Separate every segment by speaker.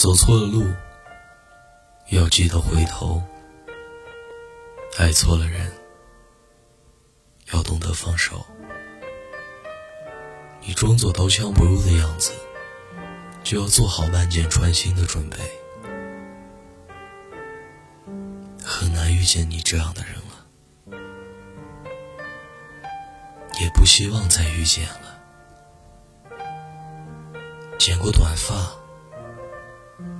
Speaker 1: 走错了路，要记得回头；爱错了人，要懂得放手。你装作刀枪不入的样子，就要做好万箭穿心的准备。很难遇见你这样的人了，也不希望再遇见了。剪过短发，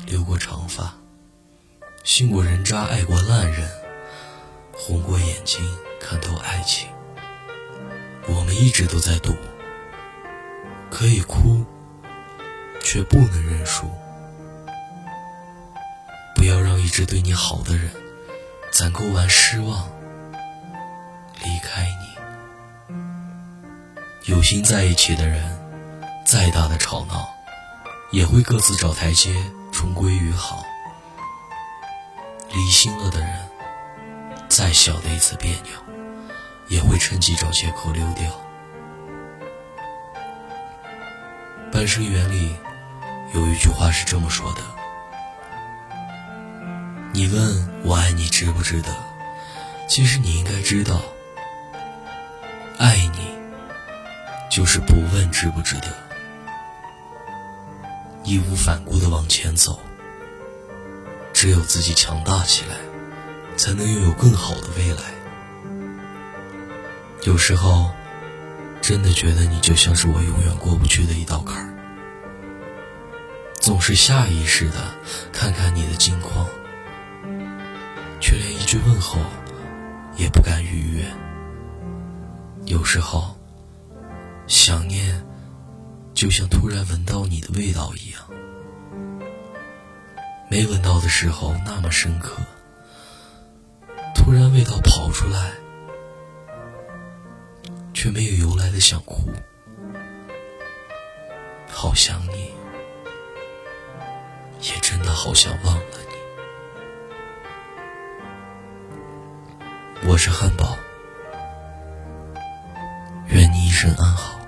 Speaker 1: 留过长发，信过人渣，爱过烂人，红过眼睛，看透爱情。我们一直都在赌，可以哭，却不能认输。不要让一直对你好的人，攒够完失望，离开你。有心在一起的人，再大的吵闹。也会各自找台阶，重归于好。离心了的人，再小的一次别扭，也会趁机找借口溜掉。《半生缘》里有一句话是这么说的：“你问我爱你值不值得？其实你应该知道，爱你就是不问值不值得。”义无反顾的往前走，只有自己强大起来，才能拥有更好的未来。有时候，真的觉得你就像是我永远过不去的一道坎儿，总是下意识的看看你的近况，却连一句问候也不敢逾越。有时候，就像突然闻到你的味道一样，没闻到的时候那么深刻，突然味道跑出来，却没有由来的想哭，好想你，也真的好想忘了你。我是汉堡，愿你一生安好。